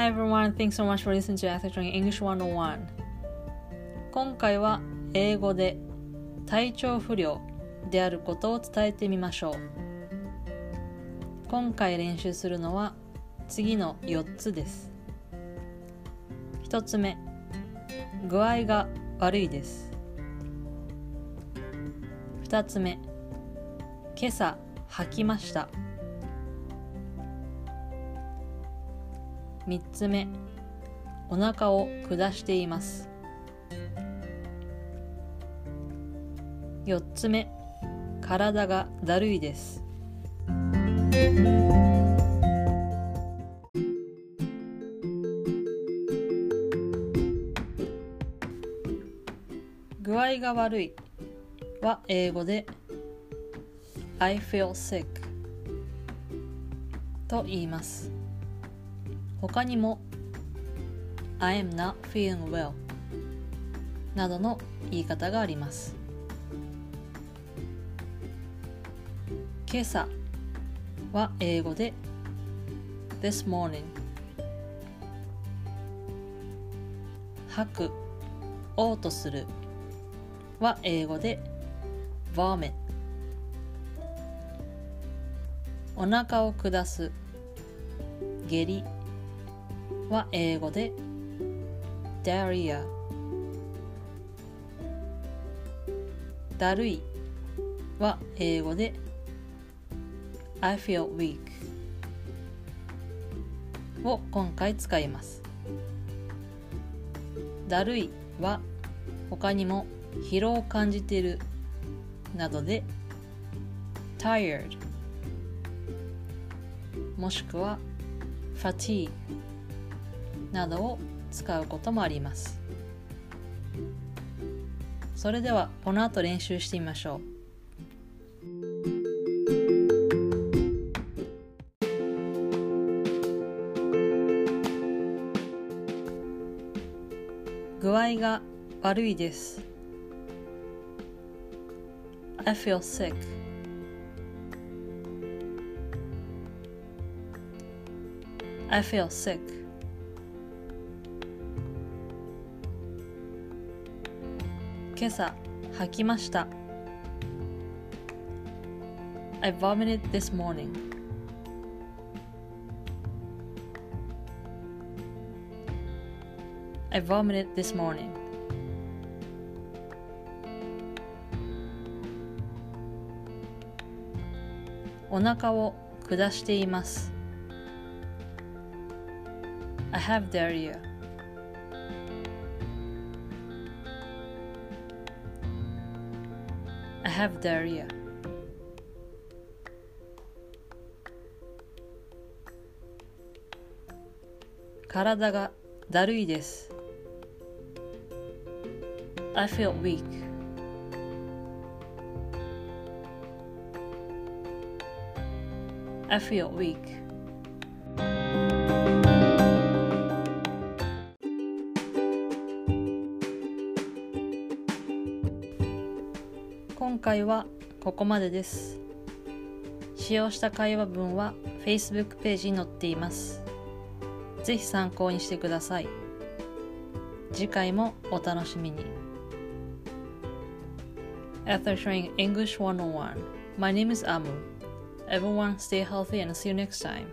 Hi everyone, thanks so much for listening to After Training English 101. 今回は英語で体調不良であることを伝えてみましょう。今回練習するのは次の4つです。1つ目、具合が悪いです。2つ目、今朝吐きました。3つ目。お腹を下しています。4つ目。体がだるいです。具合が悪い。は英語で I feel sick と言います。他にも I am not feeling well などの言い方があります。今朝は英語で this morning 吐く嘔吐するは英語で vomit お腹を下す下痢は英語で diarrhea だるい。は英語で I feel weak を今回使います。だるい。は他にも疲労を感じている。などで tired もしくは fatigue などを使うこともあります。それではこの後練習してみましょう。具合が悪いです。I feel sick. I feel sick. 今朝吐きました I vomited this morning morning お腹を下しています I have diarrhea have diarrhea. 体がだるいです。I feel weak. I feel weak. 今回はここまでです。使用した会話文は Facebook ページに載っています。ぜひ参考にしてください。次回もお楽しみに。After trying English 101, my name is Amu. Everyone stay healthy and see you next time.